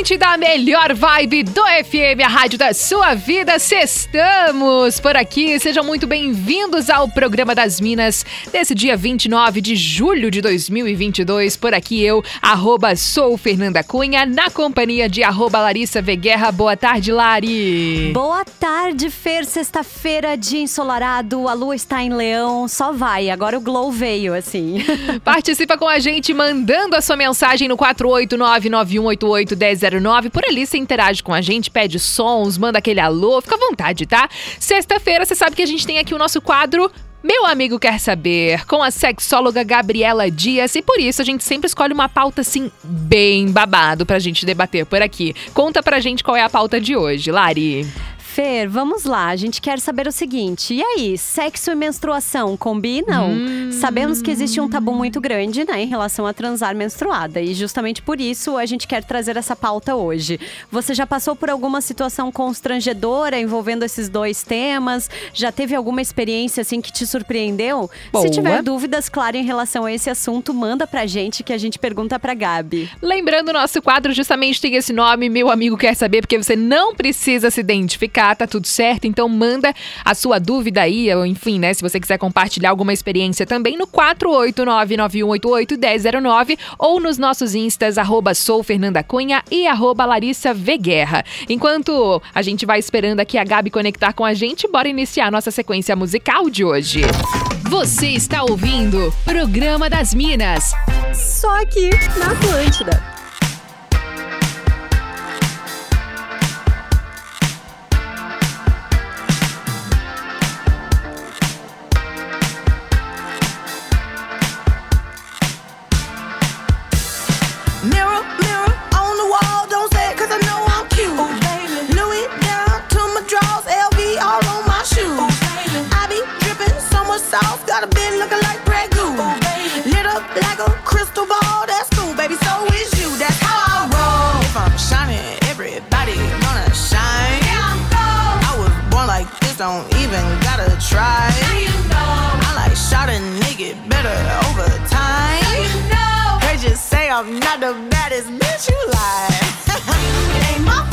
Da melhor vibe do FM, a rádio da sua vida. Sextamos por aqui. Sejam muito bem-vindos ao programa das Minas desse dia 29 de julho de 2022. Por aqui eu, arroba sou Fernanda Cunha, na companhia de arroba Larissa Veguerra. Boa tarde, Lari. Boa tarde, Fer. Sexta-feira, dia ensolarado, a lua está em leão, só vai. Agora o glow veio, assim. Participa com a gente mandando a sua mensagem no 489 9188 1009 9. Por ali você interage com a gente, pede sons, manda aquele alô, fica à vontade, tá? Sexta-feira, você sabe que a gente tem aqui o nosso quadro meu amigo quer saber, com a sexóloga Gabriela Dias, e por isso a gente sempre escolhe uma pauta assim bem babado pra gente debater por aqui. Conta pra gente qual é a pauta de hoje, Lari. Fer, vamos lá. A gente quer saber o seguinte: e aí, sexo e menstruação combinam? Hum. Sabemos que existe um tabu muito grande, né, em relação a transar menstruada. E justamente por isso a gente quer trazer essa pauta hoje. Você já passou por alguma situação constrangedora envolvendo esses dois temas? Já teve alguma experiência assim que te surpreendeu? Boa. Se tiver dúvidas, claro, em relação a esse assunto, manda pra gente que a gente pergunta pra Gabi. Lembrando, o nosso quadro justamente tem esse nome, meu amigo quer saber, porque você não precisa se identificar tá tudo certo. Então manda a sua dúvida aí, ou enfim, né? Se você quiser compartilhar alguma experiência também no 48991881009 ou nos nossos instas, arroba sou Fernanda Cunha e arroba. Enquanto a gente vai esperando aqui a Gabi conectar com a gente, bora iniciar nossa sequência musical de hoje. Você está ouvindo Programa das Minas. Só aqui na Atlântida. sauce. Got a bin looking like ragu. Oh, Lit up like a crystal ball. That's cool, baby. So is you. That's how I roll. If I'm shining, everybody wanna shine. Yeah, I'm gold. I was born like this, don't even gotta try. Now you know. I like shot a nigga better over time. Now you know. They just say I'm not the baddest bitch you like. ain't my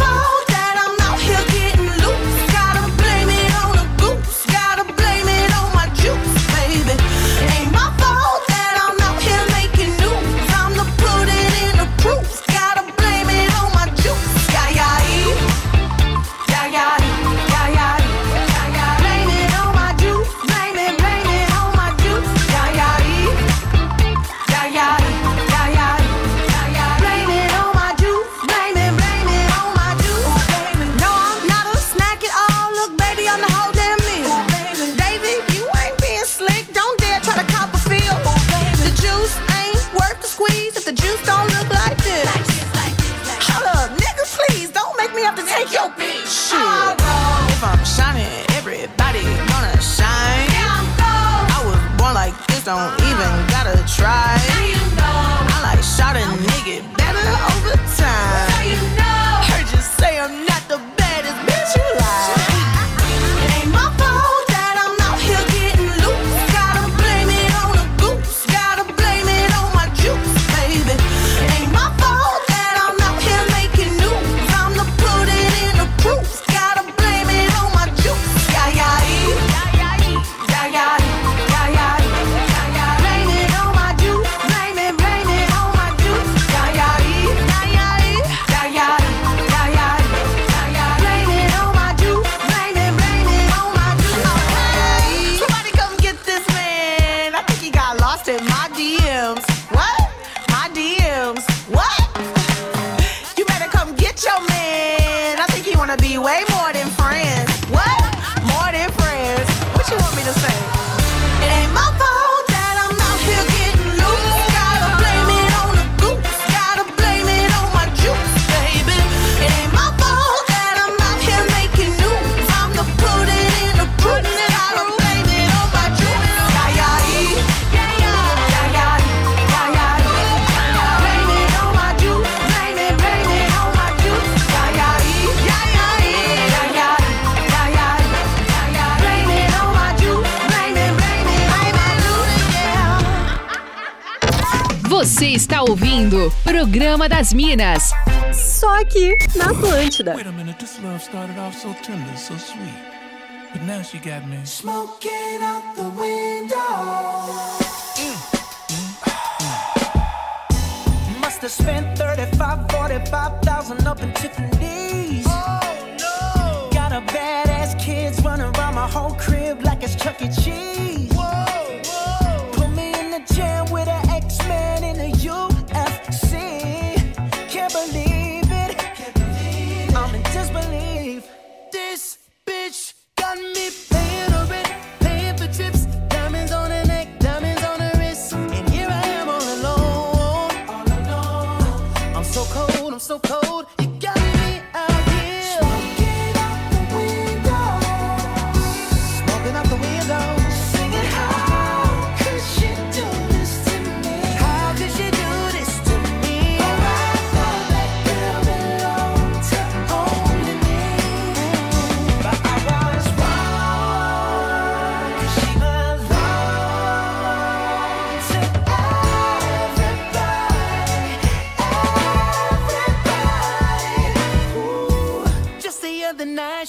das Minas. Só aqui na Atlântida. Wait a minute, this love started off so tender, so sweet. But now she got me smoking out the window. Mm, mm, mm. Must have spent 35, 45,000 up in Tiffany's. Oh no! Got a badass kids running around my whole crib like it's Chuck E. Cheese.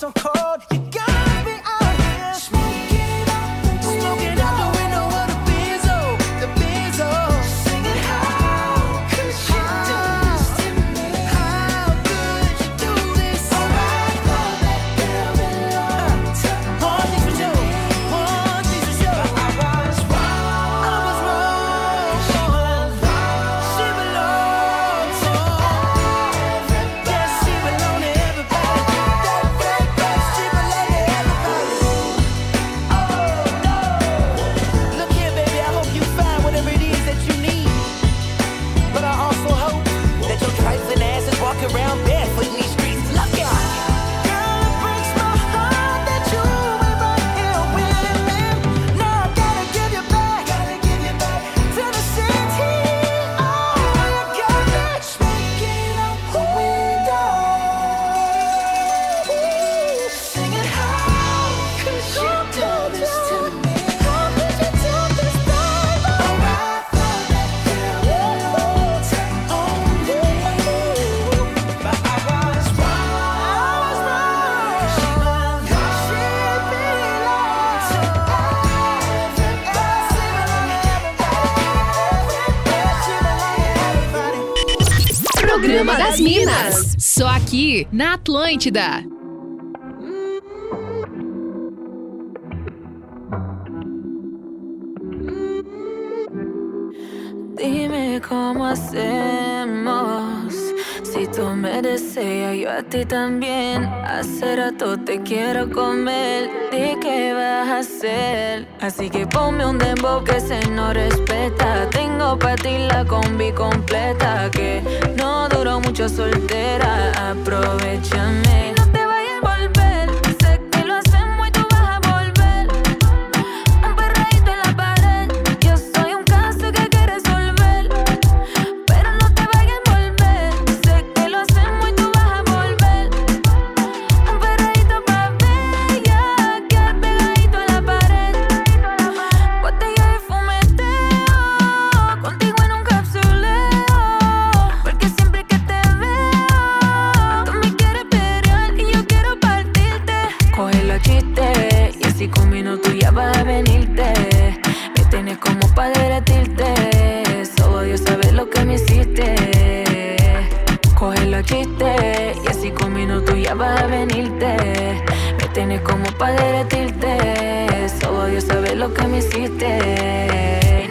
don't call programa das Minas. Só aqui na Atlântida. Dime como hacemos. Si tú me deseas, yo a ti también. Hace rato te quiero comer. ¿De qué vas a hacer? Así que ponme un dembow que se no respeta. para ti la combi completa que no duró mucho soltera. Aprovechame. Y no te vayas a volver. prevenirte. Me tienes como para derretirte. Solo Dios sabe lo que me hiciste.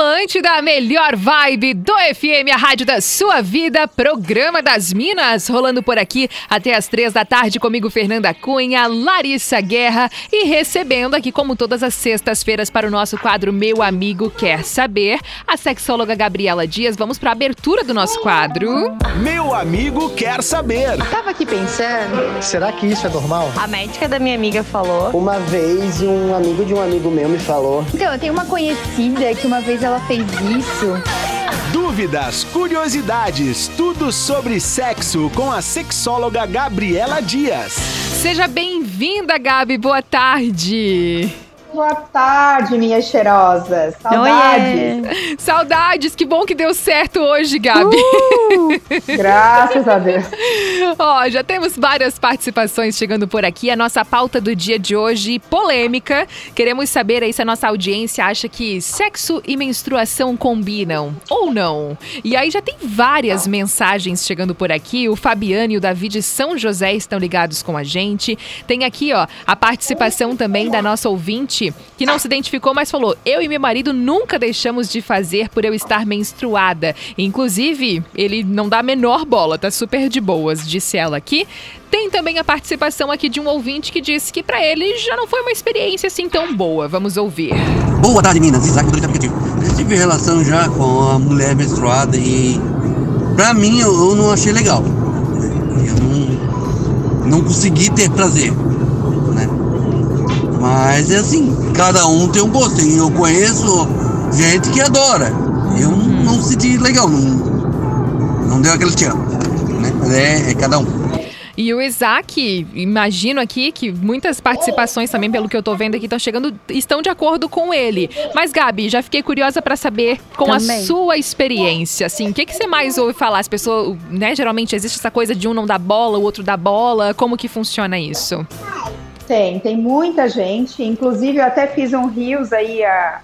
Atlântida, a melhor vibe do FM, a rádio da sua vida, programa das Minas, rolando por aqui até as três da tarde comigo, Fernanda Cunha, Larissa Guerra e recebendo aqui, como todas as sextas-feiras, para o nosso quadro Meu Amigo Quer Saber, a sexóloga Gabriela Dias. Vamos para a abertura do nosso quadro. Meu amigo quer saber. Tava aqui pensando. Será que isso é normal? A médica da minha amiga falou. Uma vez um amigo de um amigo meu me falou. Então, eu tenho uma conhecida que uma vez ela fez isso. Dúvidas, curiosidades, tudo sobre sexo com a sexóloga Gabriela Dias. Seja bem-vinda, Gabi. Boa tarde. Boa tarde, minhas cheirosas. Saudades. Oiê. Saudades. Que bom que deu certo hoje, Gabi. Uh, graças a Deus. Ó, já temos várias participações chegando por aqui. A nossa pauta do dia de hoje, polêmica. Queremos saber aí se a nossa audiência acha que sexo e menstruação combinam ou não. E aí já tem várias mensagens chegando por aqui. O Fabiano e o Davi de São José estão ligados com a gente. Tem aqui, ó, a participação também da nossa ouvinte que não se identificou, mas falou: Eu e meu marido nunca deixamos de fazer por eu estar menstruada. Inclusive, ele não dá a menor bola, tá super de boas, disse ela aqui. Tem também a participação aqui de um ouvinte que disse que para ele já não foi uma experiência assim tão boa. Vamos ouvir. Boa tarde, Minas. Isaac do aplicativo. Eu tive relação já com a mulher menstruada e pra mim eu, eu não achei legal. Eu não, não consegui ter prazer. Mas é assim, cada um tem um gosto. E eu conheço gente que adora. Eu Uhum. não senti legal, não, não deu aquele tchan. Né? Mas é, é cada um. E o Isaac, imagino aqui que muitas participações também, pelo que eu tô vendo aqui, estão chegando, estão de acordo com ele. Mas, Gabi, já fiquei curiosa para saber com Também. a sua experiência, assim, o que, que você mais ouve falar? As pessoas, né, geralmente existe essa coisa de um não dar bola, o outro dá bola. Como que funciona isso? Tem, tem muita gente. Inclusive, eu até fiz um Rios aí a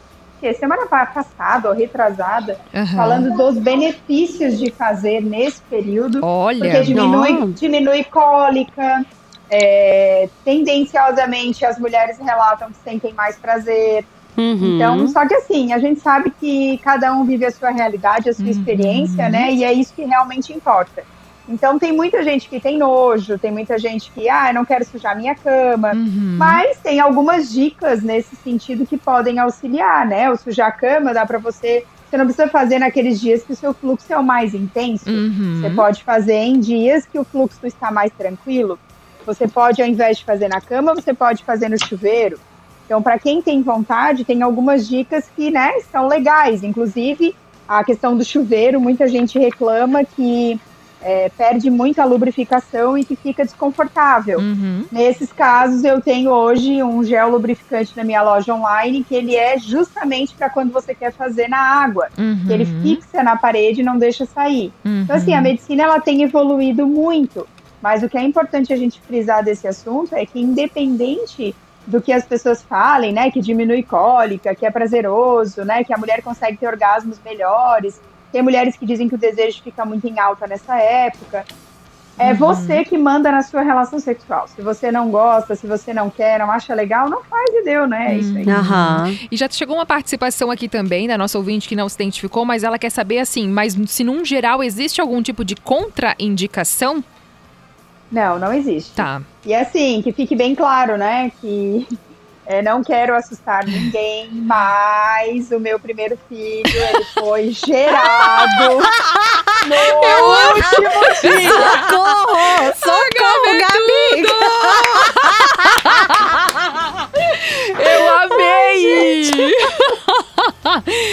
semana pa- passada ou retrasada, Aham. falando dos benefícios de fazer nesse período. Olha, Porque diminui, não. diminui cólica. é, tendenciosamente, as mulheres relatam que sentem mais prazer. Uhum. Então, só que assim, a gente sabe que cada um vive a sua realidade, a sua Uhum. experiência, né? E é isso que realmente importa. Então, tem muita gente que tem nojo, tem muita gente que, ah, não quero sujar minha cama. Uhum. Mas tem algumas dicas nesse sentido que podem auxiliar, né? O sujar a cama dá pra você. Você não precisa fazer naqueles dias que o seu fluxo é o mais intenso. Uhum. Você pode fazer em dias que o fluxo está mais tranquilo. Você pode, ao invés de fazer na cama, você pode fazer no chuveiro. Então, para quem tem vontade, tem algumas dicas que, né, são legais. Inclusive, a questão do chuveiro, muita gente reclama que é, perde muita lubrificação e que fica desconfortável. Uhum. Nesses casos, eu tenho hoje um gel lubrificante na minha loja online, que ele é justamente para quando você quer fazer na água. Uhum. Que ele fixa na parede e não deixa sair. Uhum. Então, assim, a medicina ela tem evoluído muito, mas o que é importante a gente frisar desse assunto é que, independente do que as pessoas falem, né, que diminui cólica, que é prazeroso, né, que a mulher consegue ter orgasmos melhores, tem mulheres que dizem que o desejo fica muito em alta nessa época. É Uhum. você que manda na sua relação sexual. Se você não gosta, se você não quer, não acha legal, não faz e deu, né? É isso aí. Aham. E já chegou uma participação aqui também da nossa ouvinte que não se identificou, mas ela quer saber assim, mas se num geral existe algum tipo de contraindicação? Não, não existe. Tá. E assim, que fique bem claro, né? Que é, não quero assustar ninguém, mas o meu primeiro filho ele foi gerado no último dia. Socorro! Socorro, Gabi! Eu amei!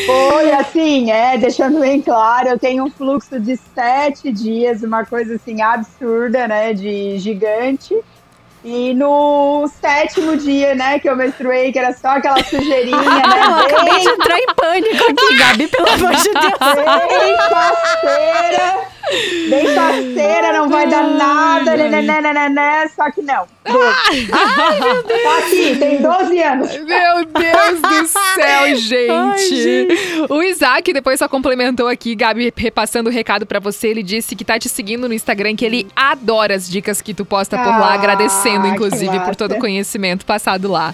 Foi assim, é, deixando bem claro, eu tenho um fluxo de sete dias, uma coisa assim absurda, né? De gigante. E no sétimo dia, né, que eu menstruei, que era só aquela sujeirinha, né? Eu acabei de Bem, entrar em pânico aqui, Gabi, pelo amor de Deus. bem parceira. Bem parceira, não vai dar nada, né, né, né, né, né, né, só que não. Doze. Ai, meu Deus. Tá aqui, tem 12 anos. Meu Deus do céu, gente. Ai, gente. O Isaac depois só complementou aqui, Gabi, repassando o recado pra você. Ele disse que tá te seguindo no Instagram, que ele adora as dicas que tu posta por lá, Ah, agradecendo, inclusive, por todo o conhecimento passado lá.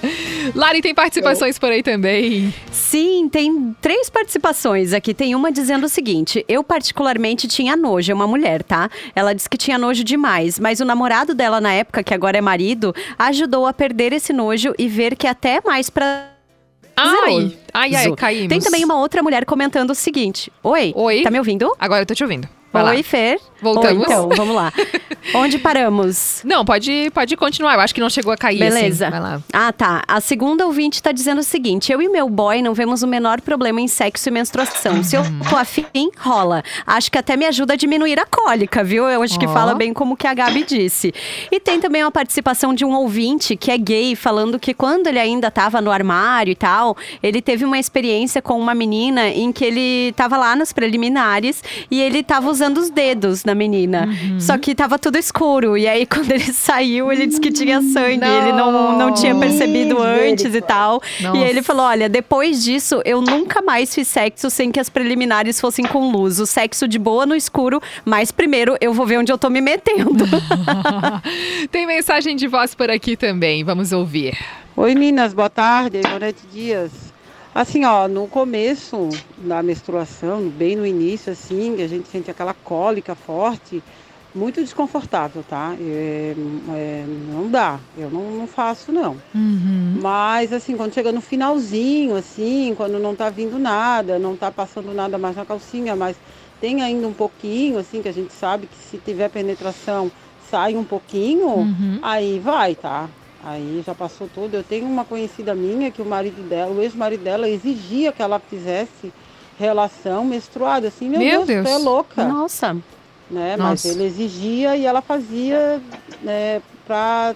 Lari, tem participações por aí também. Sim, tem três participações aqui. Tem uma dizendo o seguinte: eu particularmente tinha nojo, é uma mulher, tá? Ela disse que tinha nojo demais, mas o namorado dela na época, que agora é marido, ajudou a perder esse nojo e ver que até é mais pra. Ai, ai, ai, caímos. Tem também uma outra mulher comentando o seguinte: Oi, Oi. tá me ouvindo? Agora eu tô te ouvindo. Vai Oi, lá. Fer. Voltamos? Oi, então, vamos lá. Onde paramos? Não, pode, pode continuar. Eu acho que não chegou a cair Beleza. assim. Vai lá. Ah, tá. A segunda ouvinte tá dizendo o seguinte: eu e meu boy não vemos o menor problema em sexo e menstruação. Se eu tô afim, rola. Acho que até me ajuda a diminuir a cólica, viu? Eu acho que Ó. fala bem como que a Gabi disse. E tem também uma participação de um ouvinte que é gay, falando que quando ele ainda tava no armário e tal, ele teve uma experiência com uma menina em que ele tava lá nos preliminares e ele tava usando os dedos na menina. Uhum. Só que tava tudo escuro. E aí, quando ele saiu, ele disse que tinha sangue. Ele não, não tinha percebido antes e tal. Nossa. E ele falou: olha, depois disso, eu nunca mais fiz sexo sem que as preliminares fossem com luz. O sexo de boa no escuro, mas primeiro eu vou ver onde eu tô me metendo. Tem mensagem de voz por aqui também. Vamos ouvir. Oi, Minas, boa tarde, Ivonete Dias. Assim, ó, no começo da menstruação, bem no início, assim, a gente sente aquela cólica forte, muito desconfortável, tá? É, é, não dá, eu não, não faço, não. Mas, assim, quando chega no finalzinho, assim, quando não tá vindo nada, não tá passando nada mais na calcinha, mas tem ainda um pouquinho, assim, que a gente sabe que se tiver penetração sai um pouquinho, Uhum. aí vai, tá? Aí já passou tudo. Eu tenho uma conhecida minha que o marido dela, o ex-marido dela, exigia que ela fizesse relação menstruada, assim, meu, Meu Deus, Deus. tu é louca. Nossa. Né? Nossa. Mas ele exigia e ela fazia né, para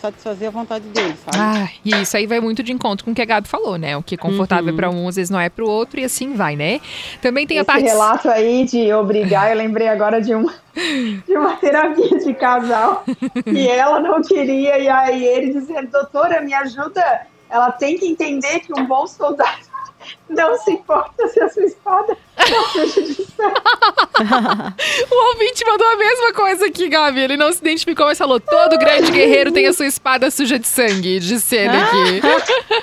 satisfazer a vontade dele, sabe? Ah, e isso aí vai muito de encontro com o que a Gabi falou, né? O que é confortável Uhum. pra um, às vezes não é pro outro, e assim vai, né? Também tem a Esse parte. relato aí de obrigar, eu lembrei agora de uma, de uma terapia de casal que ela não queria, e aí ele dizendo, doutora, me ajuda. Ela tem que entender que um bom soldado não se importa se a sua espada não sangue. O ouvinte mandou a mesma coisa aqui, Gabi. Ele não se identificou, mas falou: todo grande guerreiro tem a sua espada suja de sangue, disse ele aqui.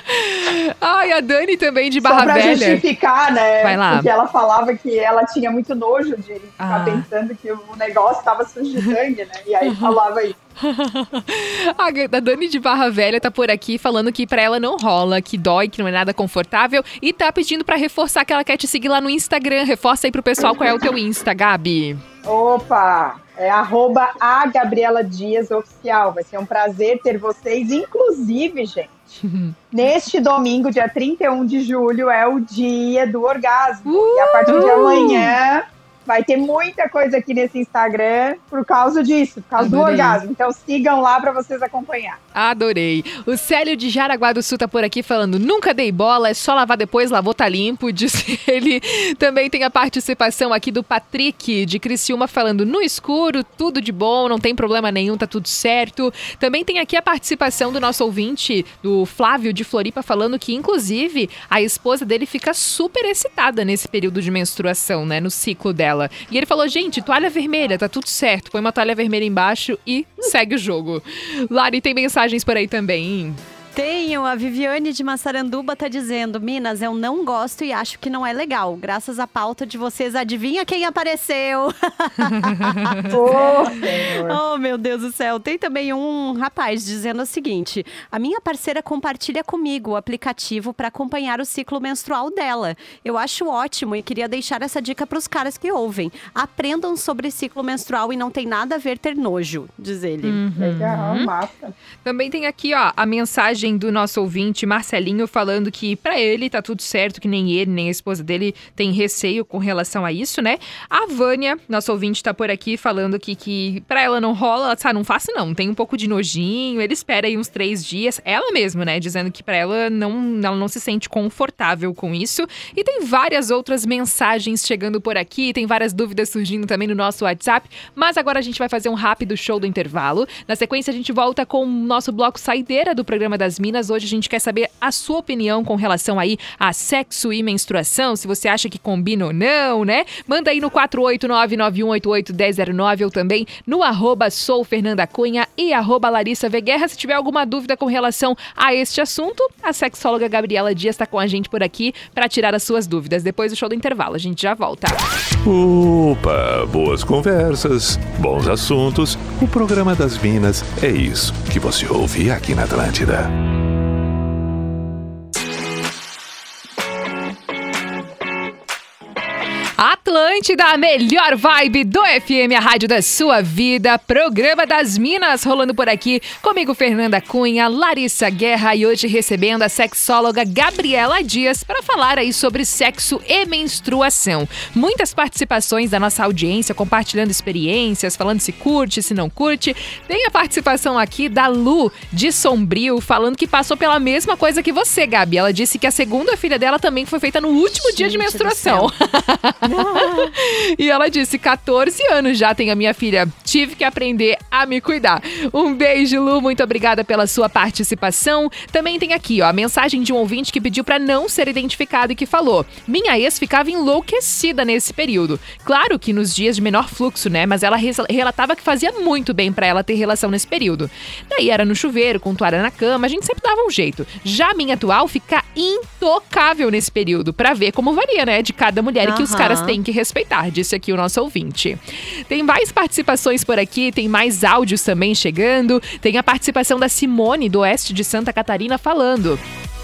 Ai, a Dani também de Só Barra pra Velha. justificar, né? Vai lá. Porque ela falava que ela tinha muito nojo de ficar Ah. pensando que o negócio estava sujo de sangue, né? E aí falava isso. A Dani de Barra Velha tá por aqui falando que pra ela não rola, que dói, que não é nada confortável e tá pedindo pra reforçar que ela quer te seguir lá no Instagram. Reforça aí pro pessoal qual é o teu Insta, Gabi. Opa! É arroba a Gabriela Dias Oficial. Vai ser um prazer ter vocês. Inclusive, gente, neste domingo, dia 31 de julho, é o dia do orgasmo. E a partir de amanhã vai ter muita coisa aqui nesse Instagram por causa disso, por causa do Adorei. orgasmo. Então sigam lá para vocês acompanhar. Adorei. O Célio de Jaraguá do Sul tá por aqui falando: nunca dei bola, é só lavar depois, lavou tá limpo, disse ele. Também tem a participação aqui do Patrick de Criciúma falando: no escuro, tudo de bom, não tem problema nenhum, tá tudo certo. Também tem aqui a participação do nosso ouvinte, do Flávio de Floripa, falando que, inclusive, a esposa dele fica super excitada nesse período de menstruação, né? No ciclo dela. E ele falou: gente, toalha vermelha, tá tudo certo. Põe uma toalha vermelha embaixo e segue o jogo. Lari, tem mensagens por aí também. Tenho, a Viviane de Massaranduba tá dizendo: Minas, eu não gosto e acho que não é legal. Graças à pauta de vocês, adivinha quem apareceu? Senhor. Oh, meu Deus do céu. Tem também um rapaz dizendo o seguinte: a minha parceira compartilha comigo o aplicativo para acompanhar o ciclo menstrual dela. Eu acho ótimo e queria deixar essa dica para os caras que ouvem. Aprendam sobre ciclo menstrual e não tem nada a ver ter nojo, diz ele. Uhum. Legal, massa. Também tem aqui, ó, a mensagem mensagem do nosso ouvinte Marcelinho falando que para ele tá tudo certo, que nem ele, nem a esposa dele tem receio com relação a isso, né? A Vânia, nosso ouvinte, tá por aqui falando que, que para ela não rola, ela, ah, não faço não, tem um pouco de nojinho, ele espera aí uns três dias, ela mesma, né? Dizendo que para ela não, ela não se sente confortável com isso. E tem várias outras mensagens chegando por aqui, tem várias dúvidas surgindo também no nosso WhatsApp, mas agora a gente vai fazer um rápido show do intervalo. Na sequência, a gente volta com o nosso bloco saideira do programa das Minas. Hoje a gente quer saber a sua opinião com relação aí a sexo e menstruação, se você acha que combina ou não, né? Manda aí no 48991881009 ou também no arroba soufernandacunha e arroba Larissa. Se tiver alguma dúvida com relação a este assunto, a sexóloga Gabriela Dias está com a gente por aqui para tirar as suas dúvidas. Depois do show do intervalo, a gente já volta. Opa, boas conversas, bons assuntos. O programa das Minas é isso que você ouve aqui na Atlântida. Atlântida, a melhor vibe do FM, a rádio da sua vida. Programa das Minas rolando por aqui. Comigo, Fernanda Cunha, Larissa Guerra e hoje recebendo a sexóloga Gabriela Dias para falar aí sobre sexo e menstruação. Muitas participações da nossa audiência compartilhando experiências, falando se curte, se não curte. Tem a participação aqui da Lu de Sombrio, falando que passou pela mesma coisa que você, Gabi. Ela disse que a segunda filha dela também foi feita no último Gente dia de menstruação. e ela disse: 14 anos já tem a minha filha. Tive que aprender a me cuidar. Um beijo, Lu. Muito obrigada pela sua participação. Também tem aqui, ó, a mensagem de um ouvinte que pediu para não ser identificado e que falou: Minha ex ficava enlouquecida nesse período. Claro que nos dias de menor fluxo, né? Mas ela relatava que fazia muito bem para ela ter relação nesse período. Daí era no chuveiro, com toalha na cama, a gente sempre dava um jeito. Já a minha atual fica intocável nesse período, para ver como varia, né? De cada mulher e que os caras têm que respeitar, disse aqui o nosso ouvinte. Tem mais participações por aqui, tem mais áudios também chegando. Tem a participação da Simone, do oeste de Santa Catarina, falando.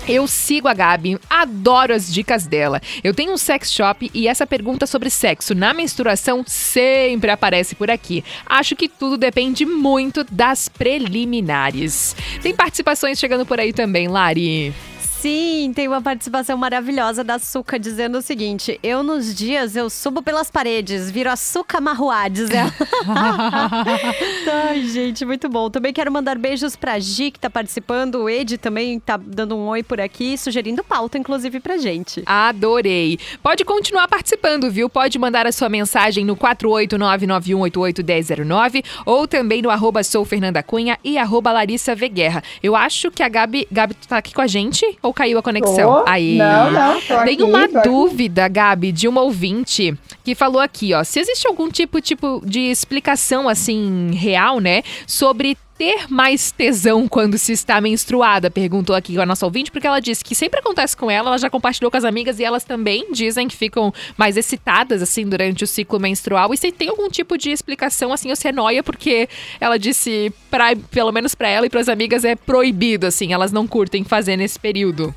Eu sigo a Gabi, adoro as dicas dela. Eu tenho um sex shop e essa pergunta sobre sexo na menstruação sempre aparece por aqui. Acho que tudo depende muito das preliminares. Tem participações chegando por aí também, Lari. Sim, tem uma participação maravilhosa da Suca dizendo o seguinte: Eu nos dias eu subo pelas paredes, viro açúcar marruá, diz ela. Ai, gente, muito bom. Também quero mandar beijos pra Gi, que tá participando. O Ed também tá dando um oi por aqui, sugerindo pauta, inclusive, pra gente. Adorei. Pode continuar participando, viu? Pode mandar a sua mensagem no 48991881009 ou também no arroba soufernandacunha e arroba Larissa Veguerra. Eu acho que a Gabi, Gabi tá aqui com a gente ou caiu a conexão? Tô. Aí. Não, não, tô Tem aqui, uma tô aqui. dúvida, Gabi, de uma ouvinte que falou aqui, ó. Se existe algum tipo, tipo de explicação, assim, real, né? Sobre ter mais tesão quando se está menstruada? Perguntou aqui a nossa ouvinte, porque ela disse que sempre acontece com ela, ela já compartilhou com as amigas e elas também dizem que ficam mais excitadas, assim, durante o ciclo menstrual. E se tem algum tipo de explicação, assim, ou se é noia, porque ela disse, pra, pelo menos pra ela e pras amigas, é proibido, assim, elas não curtem fazer nesse período.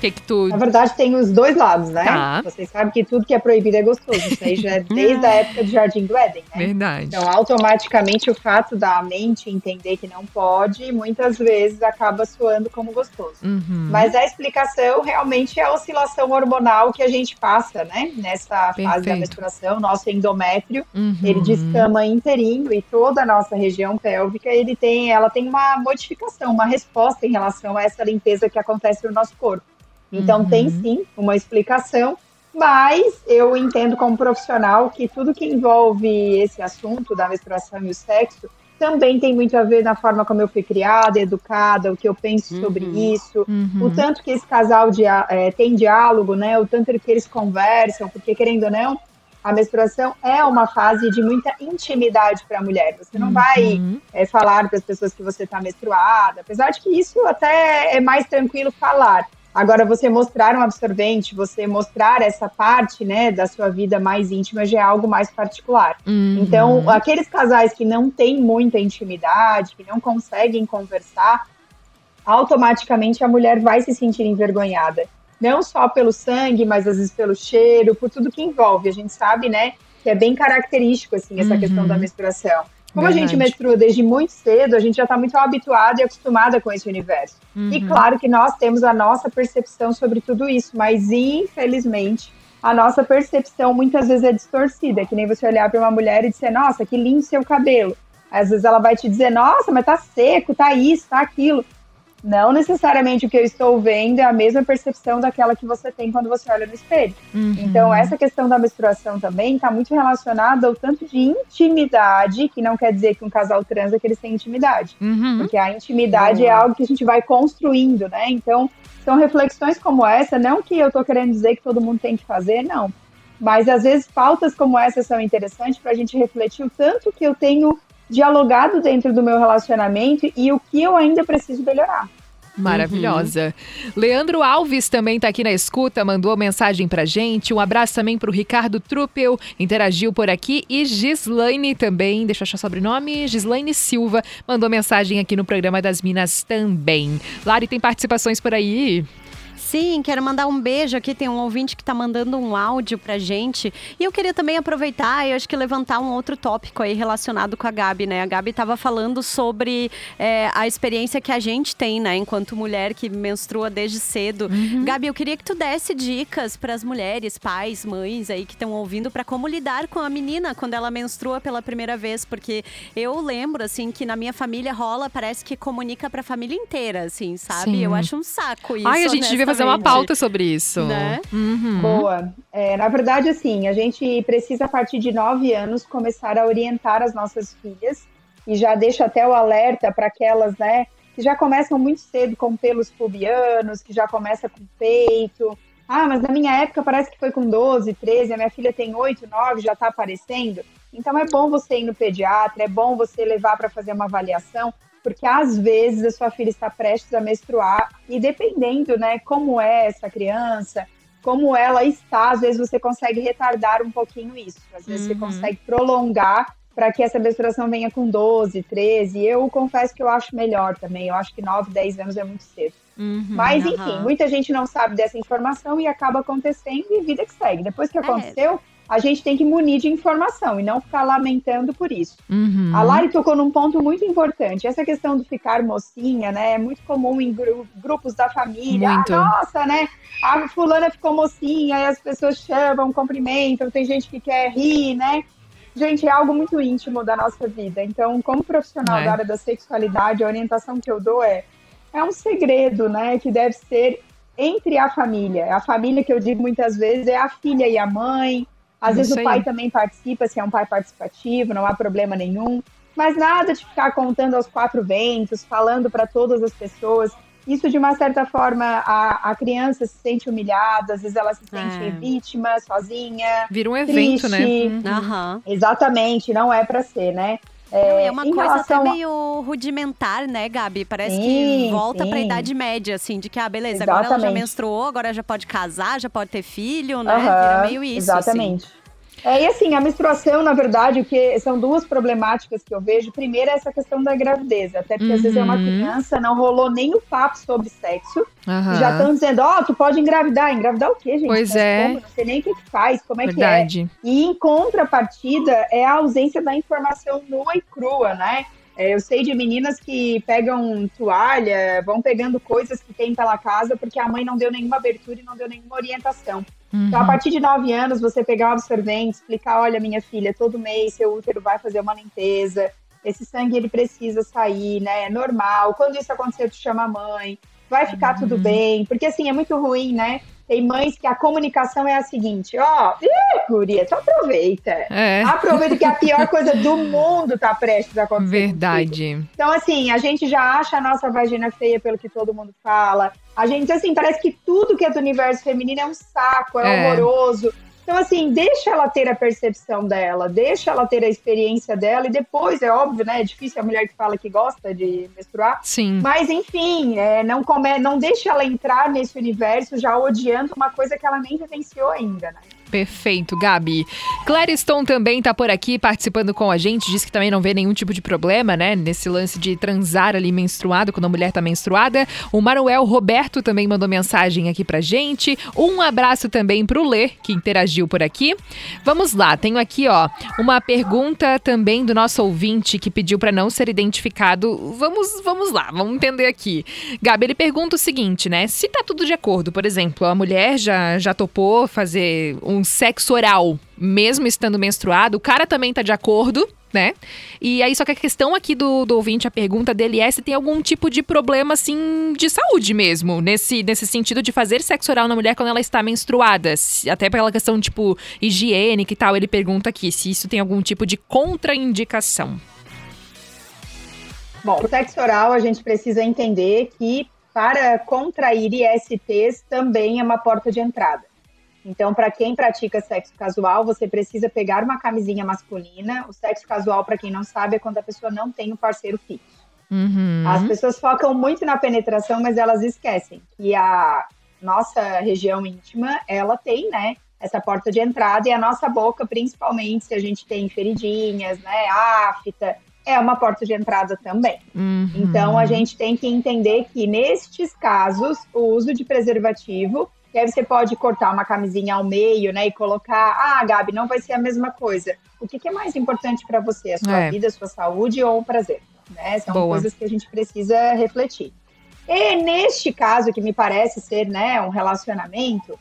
Que que tu... Na verdade, tem os dois lados, né? Tá. Vocês sabem que tudo que é proibido é gostoso. Isso aí já é desde a época do Jardim do Éden, né? Verdade. Então, automaticamente, o fato da mente entender que não pode, muitas vezes acaba soando como gostoso. Uhum. Mas a explicação realmente é a oscilação hormonal que a gente passa, né? Nessa fase da Perfeito. menstruação, nosso endométrio, Uhum. ele descama inteirinho e toda a nossa região pélvica, ele tem, ela tem uma modificação, uma resposta em relação a essa limpeza que acontece no nosso corpo. Então Uhum. tem sim uma explicação, mas eu entendo como profissional que tudo que envolve esse assunto da menstruação e o sexo também tem muito a ver na forma como eu fui criada, educada, o que eu penso sobre isso, Uhum. o tanto que esse casal dia- eh, tem diálogo, né? O tanto que eles conversam, porque querendo ou não, a menstruação é uma fase de muita intimidade para a mulher. Você não vai Uhum. eh, falar para as pessoas que você está menstruada, apesar de que isso até é mais tranquilo falar. Agora, você mostrar um absorvente, você mostrar essa parte, né, da sua vida mais íntima já é algo mais particular. Uhum. Então, aqueles casais que não têm muita intimidade, que não conseguem conversar, automaticamente a mulher vai se sentir envergonhada. Não só pelo sangue, mas às vezes pelo cheiro, por tudo que envolve. A gente sabe, né, que é bem característico, assim, essa Uhum. questão da menstruação. Como a gente Verdade. menstrua desde muito cedo, a gente já está muito habituado e acostumada com esse universo. E Uhum. claro que nós temos a nossa percepção sobre tudo isso, mas infelizmente a nossa percepção muitas vezes é distorcida. É que nem você olhar para uma mulher e dizer, nossa, que lindo seu cabelo. Às vezes ela vai te dizer, nossa, mas tá seco, tá isso, tá aquilo. Não necessariamente o que eu estou vendo é a mesma percepção daquela que você tem quando você olha no espelho. Uhum. Então, essa questão da menstruação também está muito relacionada ao tanto de intimidade, que não quer dizer que um casal transa que eles têm intimidade. Uhum. Porque a intimidade é algo que a gente vai construindo, né? Então, são reflexões como essa, não que eu tô querendo dizer que todo mundo tem que fazer, não. Mas às vezes pautas como essa são interessantes para a gente refletir o tanto que eu tenho dialogado dentro do meu relacionamento e o que eu ainda preciso melhorar. Maravilhosa. Leandro Alves também tá aqui na escuta, mandou mensagem pra gente. Um abraço também pro Ricardo Truppel, interagiu por aqui. E Gislaine também, deixa eu achar o sobrenome, Gislaine Silva, mandou mensagem aqui no programa das Minas também. Lari, tem participações por aí? Sim, quero mandar um beijo aqui. Tem um ouvinte que tá mandando um áudio pra gente. E eu queria também aproveitar e acho que levantar um outro tópico aí relacionado com a Gabi, né? A Gabi tava falando sobre é, a experiência que a gente tem, né? Enquanto mulher que menstrua desde cedo. Gabi, eu queria que tu desse dicas para as mulheres, pais, mães aí que estão ouvindo para como lidar com a menina quando ela menstrua pela primeira vez, porque eu lembro assim que na minha família rola, parece que comunica para a família inteira, assim, sabe? Sim. Eu acho um saco isso. Ai, a gente devia fazer uma honestamente. pauta sobre isso. Né? Uhum. Boa. É, na verdade, assim, a gente precisa, a partir de nove anos, começar a orientar as nossas filhas. E já deixa até o alerta para aquelas, né, que já começam muito cedo com pelos pubianos, que já começa com peito. Ah, mas na minha época parece que foi com 12, 13, a minha filha tem 8, 9, já está aparecendo. Então é bom você ir no pediatra, é bom você levar para fazer uma avaliação, porque às vezes a sua filha está prestes a menstruar e dependendo, né, como é essa criança, como ela está, às vezes você consegue retardar um pouquinho isso. Às vezes você Uhum. consegue prolongar para que essa menstruação venha com 12, 13. Eu confesso que eu acho melhor também. Eu acho que 9, 10 anos é muito cedo. Uhum. Mas, enfim, muita gente não sabe dessa informação e acaba acontecendo e vida que segue. Depois que É. a gente tem que munir de informação e não ficar lamentando por isso. Uhum. A Lari tocou num ponto muito importante. Essa questão do ficar mocinha, né? É muito comum em gru- grupos da família. Muito. Ah, nossa, né? A fulana ficou mocinha, e as pessoas chamam, cumprimentam, tem gente que quer rir, né? Gente, é algo muito íntimo da nossa vida. Então, como profissional É. da área da sexualidade, a orientação que eu dou é é um segredo, né? Que deve ser entre a família. A família que eu digo muitas vezes é a filha e a mãe. Às vezes Isso o pai aí. também participa, se é um pai participativo, não há problema nenhum. Mas nada de ficar contando aos quatro ventos, falando para todas as pessoas. Isso, de uma certa forma, a, a criança se sente humilhada, às vezes ela se sente É. vítima, sozinha. Vira um evento, né? triste. Uhum. Exatamente, não é para ser, né? Não, e é uma coisa relação até a- meio rudimentar, né, Gabi? Parece que Sim, volta pra sim. idade média, assim, de que, ah, beleza, agora ela já Exatamente. menstruou, agora já pode casar, já pode ter filho, né? Aham, Vira meio isso. assim. É, e assim, a menstruação, na verdade, o que são duas problemáticas que eu vejo. Primeiro é essa questão da gravidez, até porque às vezes é uma Uhum. criança, não rolou nem o papo sobre sexo. E já estão dizendo, ó, tu pode engravidar. Engravidar o quê, gente? Pois Mas é. como? Não sei nem o que, que faz, como é Verdade. que é. E em contrapartida é a ausência da informação nua e crua, né? É, eu sei de meninas que pegam toalha, vão pegando coisas que tem pela casa porque a mãe não deu nenhuma abertura e não deu nenhuma orientação. Então, a Uhum. partir de 9 anos, você pegar um absorvente, explicar, olha, minha filha, todo mês seu útero vai fazer uma limpeza, esse sangue ele precisa sair, né? É normal. Quando isso acontecer, tu chama a mãe, vai ficar tudo Uhum. bem, porque assim é muito ruim, né? Tem mães que a comunicação é a seguinte, ó, ih, guria, tu aproveita. É. Aproveita que a pior coisa do mundo tá prestes a acontecer. Verdade. Então, assim, a gente já acha a nossa vagina feia pelo que todo mundo fala. A gente, assim, parece que tudo que é do universo feminino é um saco, é, É. horroroso. Então, assim, deixa ela ter a percepção dela, deixa ela ter a experiência dela, e depois, é óbvio, né? É difícil a mulher que fala que gosta de menstruar. Sim. Mas, enfim, é, não, come, não deixa ela entrar nesse universo já odiando uma coisa que ela nem vivenciou ainda, né? Perfeito, Gabi. Clariston também tá por aqui participando com a gente, diz que também não vê nenhum tipo de problema, né, nesse lance de transar ali menstruado, quando a mulher tá menstruada. O Manuel Roberto também mandou mensagem aqui pra gente. Um abraço também pro Lê, que interagiu por aqui. Vamos lá, tenho aqui, ó, uma pergunta também do nosso ouvinte que pediu para não ser identificado. Vamos, vamos lá, vamos entender aqui. Gabi, ele pergunta o seguinte, né? Se tá tudo de acordo, por exemplo, a mulher já, já topou fazer um sexo oral, mesmo estando menstruado, o cara também tá de acordo, né? E aí, só que a questão aqui do, do ouvinte, a pergunta dele é se tem algum tipo de problema, assim, de saúde mesmo, nesse, nesse sentido de fazer sexo oral na mulher quando ela está menstruada. Até pela questão, tipo, higiênica e tal, ele pergunta aqui se isso tem algum tipo de contraindicação. Bom, o sexo oral a gente precisa entender que para contrair ISTs também é uma porta de entrada. Então, para quem pratica sexo casual, você precisa pegar uma camisinha masculina. O sexo casual, para quem não sabe, é quando a pessoa não tem um parceiro fixo. Uhum. As pessoas focam muito na penetração, mas elas esquecem que a nossa região íntima, ela tem, né, essa porta de entrada e a nossa boca, principalmente se a gente tem feridinhas, né, afta, é uma porta de entrada também. Uhum. Então a gente tem que entender que nestes casos o uso de preservativo, que aí você pode cortar uma camisinha ao meio, né, e colocar, ah, Gabi, não vai ser a mesma coisa. O que, que é mais importante para você, a sua É. vida, a sua saúde ou o prazer? Né? São Boa. coisas que a gente precisa refletir. E neste caso, que me parece ser, né, um relacionamento,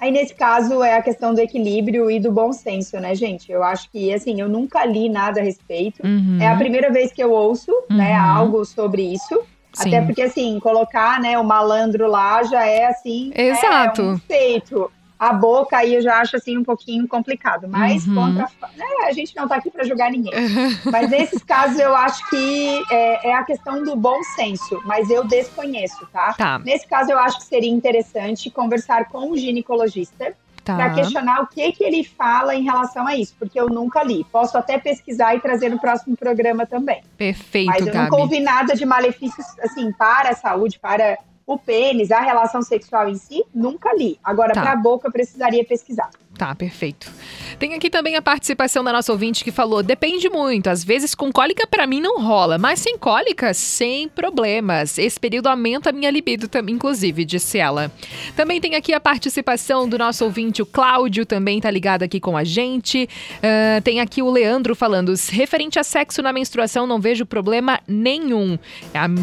Aí, nesse caso, é a questão do equilíbrio e do bom senso, né, gente? Eu acho que, assim, eu nunca li nada a respeito. Uhum. É a primeira vez que eu ouço, né, Uhum. algo sobre isso. Sim. Até porque, assim, colocar, né, o malandro lá já é, assim, né, Exato. um feito. A boca aí eu já acho, assim, um pouquinho complicado. Mas, Uhum. contra... né, a gente não tá aqui para julgar ninguém. Mas nesses casos eu acho que é, é a questão do bom senso, mas eu desconheço, tá? Tá. Nesse caso eu acho que seria interessante conversar com o ginecologista Tá. para questionar o que que ele fala em relação a isso, porque eu nunca li. Posso até pesquisar e trazer no próximo programa também. Perfeito, mas eu Gabi. nunca ouvi nada de malefícios assim para a saúde, para o pênis, a relação sexual em si, nunca li. Agora Tá. para a boca eu precisaria pesquisar. Tá, perfeito. Tem aqui também a participação da nossa ouvinte que falou: depende muito. Às vezes com cólica pra mim não rola, mas sem cólica, sem problemas. Esse período aumenta a minha libido inclusive, disse ela. Também tem aqui a participação do nosso ouvinte, o Cláudio, também tá ligado aqui com a gente. Ah, tem aqui o Leandro falando: referente a sexo na menstruação, não vejo problema nenhum.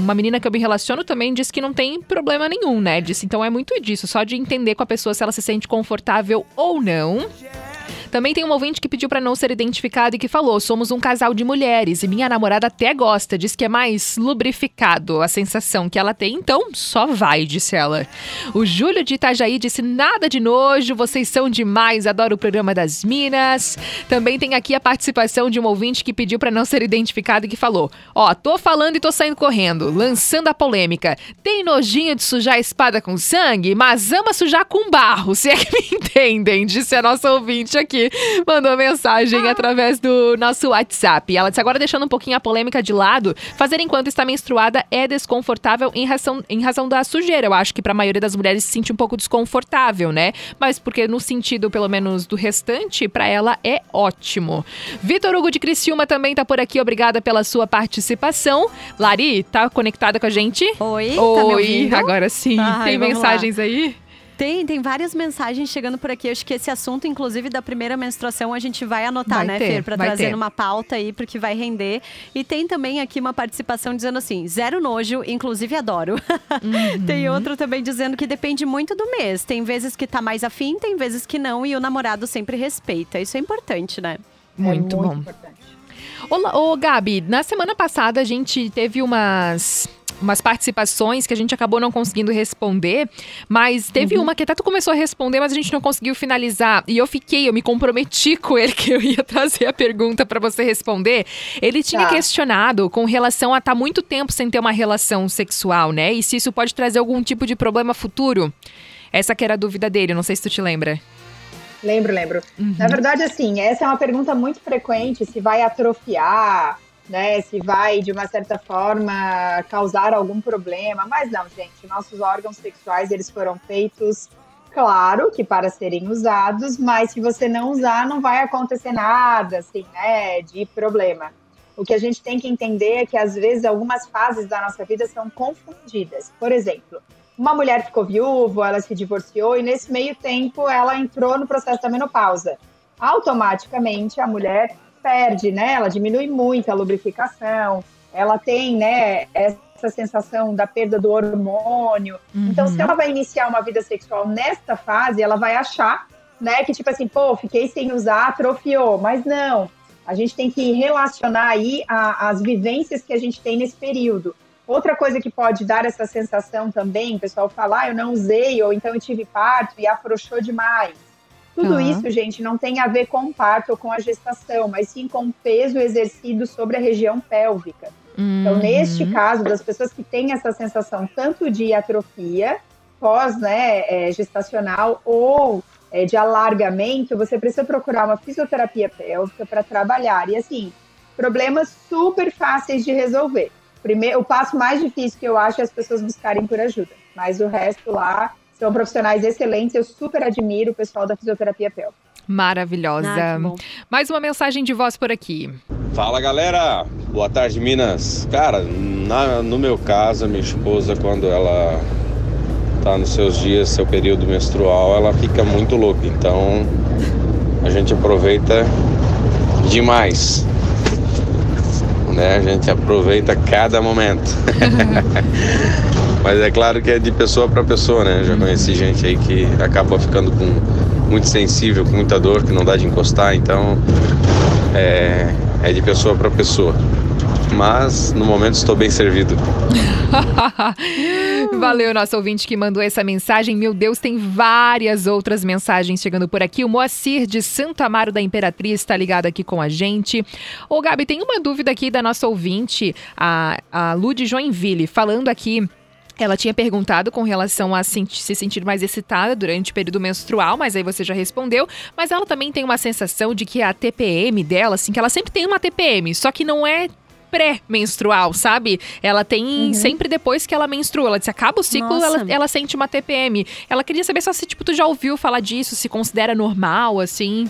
Uma menina que eu me relaciono também disse que não tem problema nenhum, né? Disse, então é muito disso, só de entender com a pessoa se ela se sente confortável ou não. Então, também tem um ouvinte que pediu pra não ser identificado e que falou: somos um casal de mulheres e minha namorada até gosta, diz que é mais lubrificado a sensação que ela tem, então só vai, disse ela. O Júlio de Itajaí disse: nada de nojo, vocês são demais, adoro o programa das Minas. Também tem aqui a participação de um ouvinte que pediu pra não ser identificado e que falou: ó, tô falando e tô saindo correndo, lançando a polêmica. Tem nojinho de sujar a espada com sangue, mas ama sujar com barro, se é que me entendem, disse a nossa ouvinte aqui. Mandou mensagem através do nosso WhatsApp. Ela disse: agora deixando um pouquinho a polêmica de lado, fazer enquanto está menstruada é desconfortável em razão, em razão da sujeira. Eu acho que pra maioria das mulheres se sente um pouco desconfortável, né? Mas porque no sentido, pelo menos, do restante, pra ela é ótimo. Vitor Hugo de Criciúma também tá por aqui. Obrigada pela sua participação. Lari, tá conectada com a gente? Oi, tá Oi, ouvindo? agora sim. Ai, Tem vamos lá. mensagens aí? Tem, tem várias mensagens chegando por aqui. Eu Acho que esse assunto, inclusive da primeira menstruação, a gente vai anotar, Vai né, ter, Fer? Pra trazer ter. numa pauta aí, porque vai render. E tem também aqui uma participação dizendo assim: zero nojo, inclusive adoro. Uhum. tem outro também dizendo que depende muito do mês. Tem vezes que tá mais afim, tem vezes que não, e o namorado sempre respeita. Isso é importante, né? Muito, bom. Olá, ô Gabi, na semana passada a gente teve umas umas participações que a gente acabou não conseguindo responder, mas teve uma que até tu começou a responder, mas a gente não conseguiu finalizar. E eu fiquei, eu me comprometi com ele que eu ia trazer a pergunta pra você responder. Ele tinha Tá. questionado com relação a estar muito tempo sem ter uma relação sexual, né? E se isso pode trazer algum tipo de problema futuro. Essa que era a dúvida dele, não sei se tu te lembra. Lembro, lembro. Uhum. Na verdade, assim, essa é uma pergunta muito frequente, se vai atrofiar, né? Se vai, de uma certa forma, causar algum problema. Mas não, gente, nossos órgãos sexuais, eles foram feitos claro que para serem usados, mas se você não usar, não vai acontecer nada, assim, né, de problema. O que a gente tem que entender é que, às vezes, algumas fases da nossa vida são confundidas. Por exemplo, uma mulher ficou viúva, ela se divorciou e, nesse meio tempo, ela entrou no processo da menopausa. Automaticamente, a mulher perde, né? Ela diminui muito a lubrificação, ela tem, né, essa sensação da perda do hormônio. Uhum. Então, se ela vai iniciar uma vida sexual nesta fase, ela vai achar, né, que tipo assim, pô, fiquei sem usar, atrofiou. Mas não, a gente tem que relacionar aí a, as vivências que a gente tem nesse período. Outra coisa que pode dar essa sensação também, o pessoal fala, ah, eu não usei, ou então eu tive parto e afrouxou demais. Tudo uhum. isso, gente, não tem a ver com o parto ou com a gestação, mas sim com o peso exercido sobre a região pélvica. Uhum. Então, neste caso, das pessoas que têm essa sensação tanto de atrofia pós né, é, gestacional ou é, de alargamento, você precisa procurar uma fisioterapia pélvica para trabalhar. E assim, problemas super fáceis de resolver. Primeiro, o passo mais difícil que eu acho é as pessoas buscarem por ajuda. Mas o resto lá são profissionais excelentes. Eu super admiro o pessoal da fisioterapia pélvica. Maravilhosa. Ah, Mais uma mensagem de voz por aqui. Fala galera, boa tarde Minas. Cara, na, no meu caso, a minha esposa, quando ela tá nos seus dias, seu período menstrual, ela fica muito louca. Então a gente aproveita demais. Né? A gente aproveita cada momento. Mas é claro que é de pessoa para pessoa, né? Já conheci gente aí que acaba ficando com muito sensível, com muita dor, que não dá de encostar, então é, é de pessoa para pessoa mas no momento estou bem servido. Valeu, nosso ouvinte que mandou essa mensagem. Meu Deus, tem várias outras mensagens chegando por aqui. O Moacir de Santo Amaro da Imperatriz está ligado aqui com a gente. Ô, Gabi, tem uma dúvida aqui da nossa ouvinte, a, a Lu de Joinville, falando aqui. Ela tinha perguntado com relação a se sentir mais excitada durante o período menstrual, mas aí você já respondeu. Mas ela também tem uma sensação de que a TPM dela, assim, que ela sempre tem uma TPM, só que não é pré-menstrual, sabe? Ela tem uhum. sempre depois que ela menstrua. Ela se acaba o ciclo, ela, ela, sente uma TPM. Ela queria saber só se, tipo, tu já ouviu falar disso, se considera normal, assim.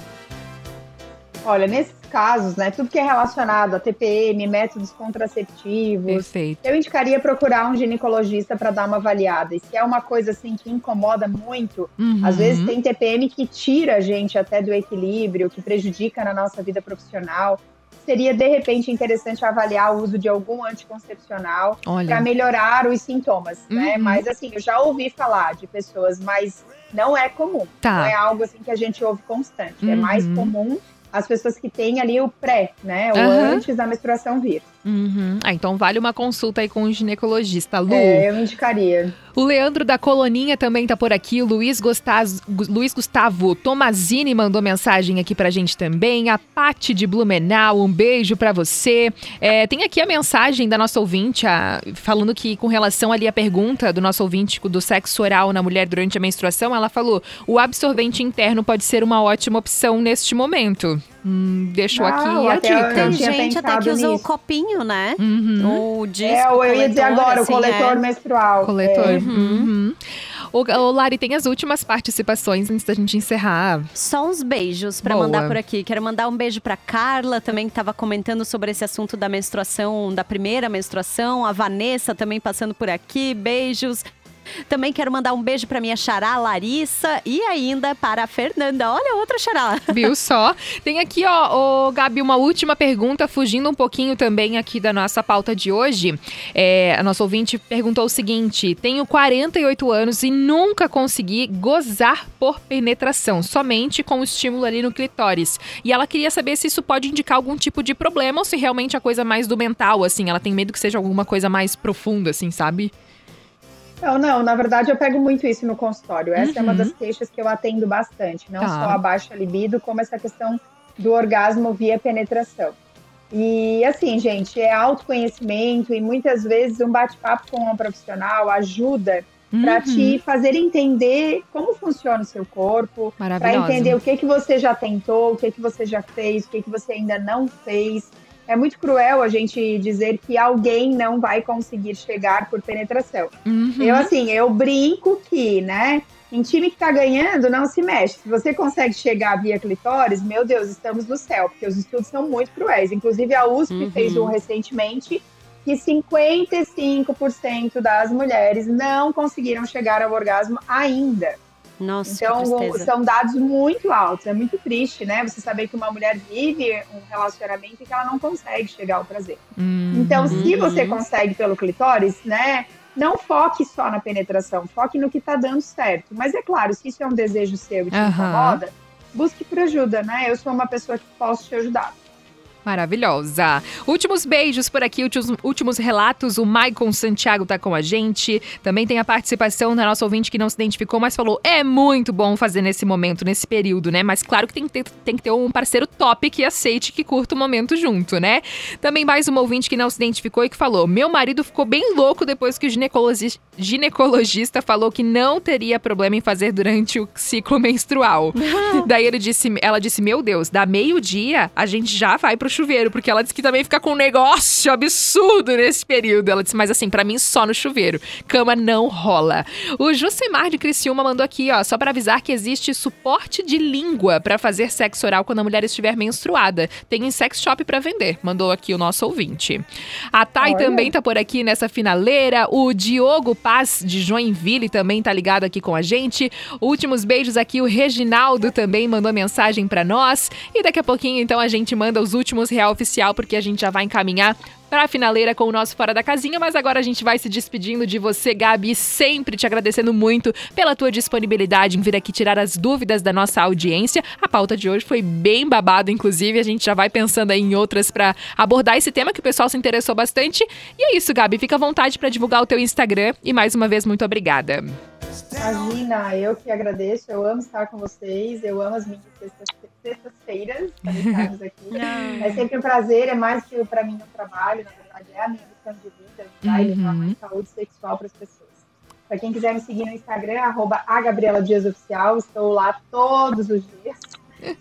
Olha, nesses casos, né, tudo que é relacionado a TPM, métodos contraceptivos, Perfeito. eu indicaria procurar um ginecologista para dar uma avaliada. E se é uma coisa assim que incomoda muito, uhum. às vezes tem TPM que tira a gente até do equilíbrio, que prejudica na nossa vida profissional seria de repente interessante avaliar o uso de algum anticoncepcional para melhorar os sintomas, né? uhum. né? Mas assim, eu já ouvi falar de pessoas, mas não é comum. Tá. Não é algo assim que a gente ouve constante. Uhum. É mais uhum. comum as pessoas que têm ali o pré, né? Ou uhum. antes da menstruação vir. Uhum. Ah, então vale uma consulta aí com o um ginecologista, Lu. É, eu indicaria. O Leandro da Coloninha também tá por aqui. O Luiz, Gustaz... Luiz Gustavo Tomazini mandou mensagem aqui pra gente também. A Pati de Blumenau, um beijo para você. É, tem aqui a mensagem da nossa ouvinte, a... falando que com relação ali à pergunta do nosso ouvinte do sexo oral na mulher durante a menstruação, ela falou: o absorvente interno pode ser uma ótima opção neste momento. Hum, deixou ah, aqui a dica. Tem gente até que usa o copinho, né? Uhum. O disco. É, eu ia dizer agora, assim, o coletor é. menstrual. Coletor. É. Uhum. O, o Lari, tem as últimas participações antes da gente encerrar. Só uns beijos para mandar por aqui. Quero mandar um beijo para Carla, também que estava comentando sobre esse assunto da menstruação, da primeira menstruação. A Vanessa também passando por aqui. Beijos. Também quero mandar um beijo para minha xará Larissa e ainda para a Fernanda. Olha, outra xará. Viu só? Tem aqui, ó, Gabi, uma última pergunta, fugindo um pouquinho também aqui da nossa pauta de hoje. É, a nossa ouvinte perguntou o seguinte: tenho 48 anos e nunca consegui gozar por penetração, somente com o estímulo ali no clitóris. E ela queria saber se isso pode indicar algum tipo de problema ou se realmente é coisa mais do mental, assim. Ela tem medo que seja alguma coisa mais profunda, assim, sabe? Não, não, na verdade eu pego muito isso no consultório. Essa uhum. é uma uhum. das queixas que eu atendo bastante, não tá. só a baixa libido, como essa questão do orgasmo via penetração. E assim, gente, é autoconhecimento e muitas vezes um bate-papo com um profissional ajuda uhum. para te fazer entender como funciona o seu corpo, para entender o que que você já tentou, o que que você já fez, o que que você ainda não fez é muito cruel a gente dizer que alguém não vai conseguir chegar por penetração. Uhum. Eu, assim, eu brinco que, né? Em time que tá ganhando, não se mexe. Se você consegue chegar via clitóris, meu Deus, estamos no céu, porque os estudos são muito cruéis. Inclusive, a USP Uhum. fez um recentemente que 55% das mulheres não conseguiram chegar ao orgasmo ainda. Nossa, Então, são dados muito altos. É muito triste, né? Você saber que uma mulher vive um relacionamento e que ela não consegue chegar ao prazer. Hum. Então, se Uhum. você consegue pelo clitóris, né? Não foque só na penetração, foque no que tá dando certo. Mas é claro, se isso é um desejo seu e te Aham. incomoda, busque por ajuda, né? Eu sou uma pessoa que posso te ajudar. Maravilhosa. Últimos beijos por aqui, últimos, últimos relatos. O Maicon Santiago tá com a gente. Também tem a participação da nossa ouvinte que não se identificou, mas falou: é muito bom fazer nesse momento, nesse período, né? Mas claro que tem que ter, tem que ter um parceiro top que aceite que curta o momento junto, né? Também mais uma ouvinte que não se identificou e que falou: meu marido ficou bem louco depois que o ginecologi- ginecologista falou que não teria problema em fazer durante o ciclo menstrual. Daí ele disse, ela disse: Meu Deus, da meio-dia a gente já vai pro chuveiro, porque ela disse que também fica com um negócio absurdo nesse período. Ela disse, mas assim, pra mim só no chuveiro. Cama não rola. O Jusemar de Criciúma mandou aqui, ó, só pra avisar que existe suporte de língua pra fazer sexo oral quando a mulher estiver menstruada. Tem em sex shop pra vender. Mandou aqui o nosso ouvinte. A Thay Olha. também tá por aqui nessa finaleira. O Diogo Paz de Joinville também tá ligado aqui com a gente. Últimos beijos aqui, o Reginaldo também mandou mensagem pra nós. E daqui a pouquinho, então, a gente manda os últimos real oficial, porque a gente já vai encaminhar pra finaleira com o nosso Fora da Casinha, mas agora a gente vai se despedindo de você, Gabi, sempre te agradecendo muito pela tua disponibilidade em vir aqui tirar as dúvidas da nossa audiência. A pauta de hoje foi bem babado, inclusive, a gente já vai pensando aí em outras pra abordar esse tema que o pessoal se interessou bastante. E é isso, Gabi, fica à vontade pra divulgar o teu Instagram e mais uma vez muito obrigada. Imagina, eu que agradeço, eu amo estar com vocês, eu amo as minhas sextas-feiras, para estarmos aqui. É sempre um prazer, é mais que para mim um trabalho, na verdade é a minha missão de vida, ajudar e levar mais saúde sexual para as pessoas. Para quem quiser me seguir no Instagram, arroba a Gabriela Dias Oficial, estou lá todos os dias,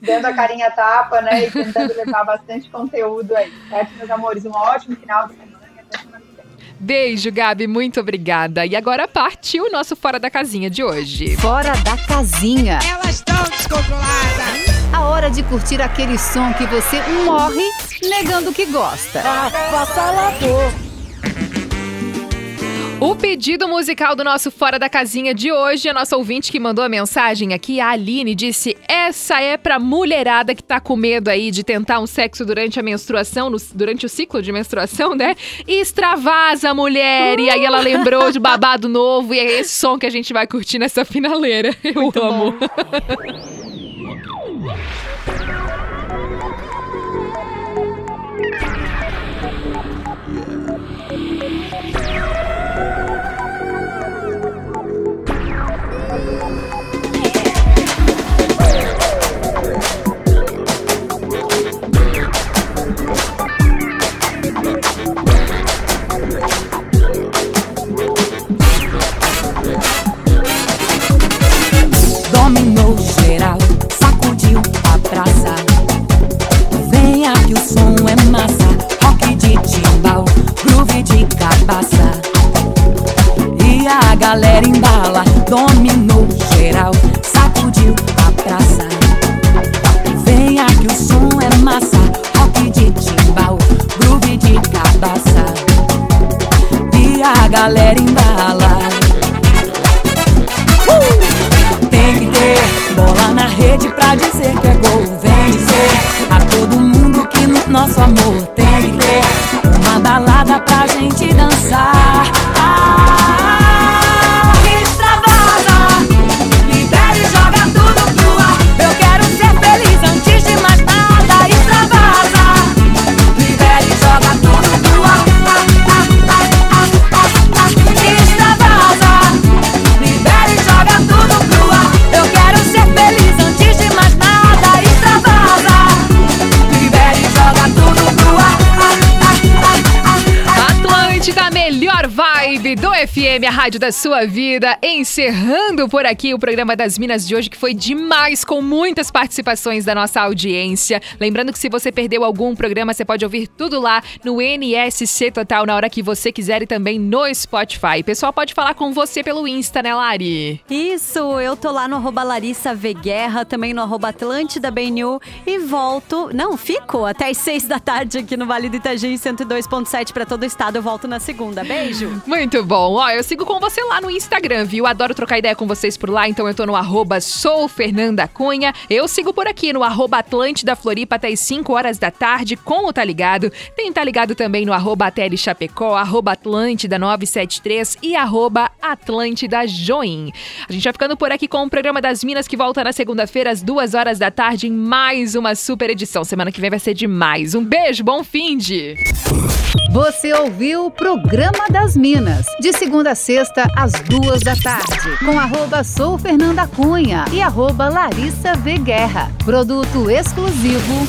dando a carinha tapa, né, e tentando levar bastante conteúdo aí, certo, meus amores? Um ótimo final de semana e até semana que vem. Beijo, Gabi, muito obrigada. E agora partiu o nosso Fora da Casinha de hoje. Fora da casinha. Elas estão descontroladas. A hora de curtir aquele som que você morre negando que gosta. O pedido musical do nosso Fora da Casinha de hoje, a nossa ouvinte que mandou a mensagem aqui, a Aline, disse: Essa é pra mulherada que tá com medo aí de tentar um sexo durante a menstruação, no- durante o ciclo de menstruação, né? E extravasa, mulher! E aí ela lembrou de babado novo, e é esse som que a gente vai curtir nessa finaleira. Eu amo. Dominou galera embala, dominou geral, sacudiu a praça. Venha que o som é massa, rock de timbal, groove de cabaça. E a galera embala. Uh! Tem que ter bola na rede pra dizer que é gol. Vem dizer a todo mundo que no nosso amor tem que ter uma balada pra gente dançar. FM, a rádio da sua vida, encerrando por aqui o programa das Minas de hoje, que foi demais, com muitas participações da nossa audiência. Lembrando que se você perdeu algum programa, você pode ouvir tudo lá no NSC Total na hora que você quiser e também no Spotify. O pessoal pode falar com você pelo Insta, né, Lari? Isso, eu tô lá no arroba Larissa V Guerra, também no arroba Atlântida BNU e volto, não, fico até as seis da tarde aqui no Vale do Itajaí 102.7 para todo o estado. Eu volto na segunda. Beijo. Muito bom. Ó, eu sigo com você lá no Instagram, viu? Adoro trocar ideia com vocês por lá, então eu tô no arroba sou Fernanda Cunha. Eu sigo por aqui no arroba Atlântida Floripa até as 5 horas da tarde com o Tá Ligado. Tem Tá Ligado também no arroba Tele Chapecó, arroba Atlântida 973 e arroba Atlântida Join. A gente vai ficando por aqui com o programa das Minas que volta na segunda-feira às 2 horas da tarde em mais uma super edição. Semana que vem vai ser demais. Um beijo, bom fim de... Você ouviu o Programa das Minas, de segunda sexta, às duas da tarde, com arroba Sou Fernanda Cunha e arroba Larissa V Guerra. Produto exclusivo.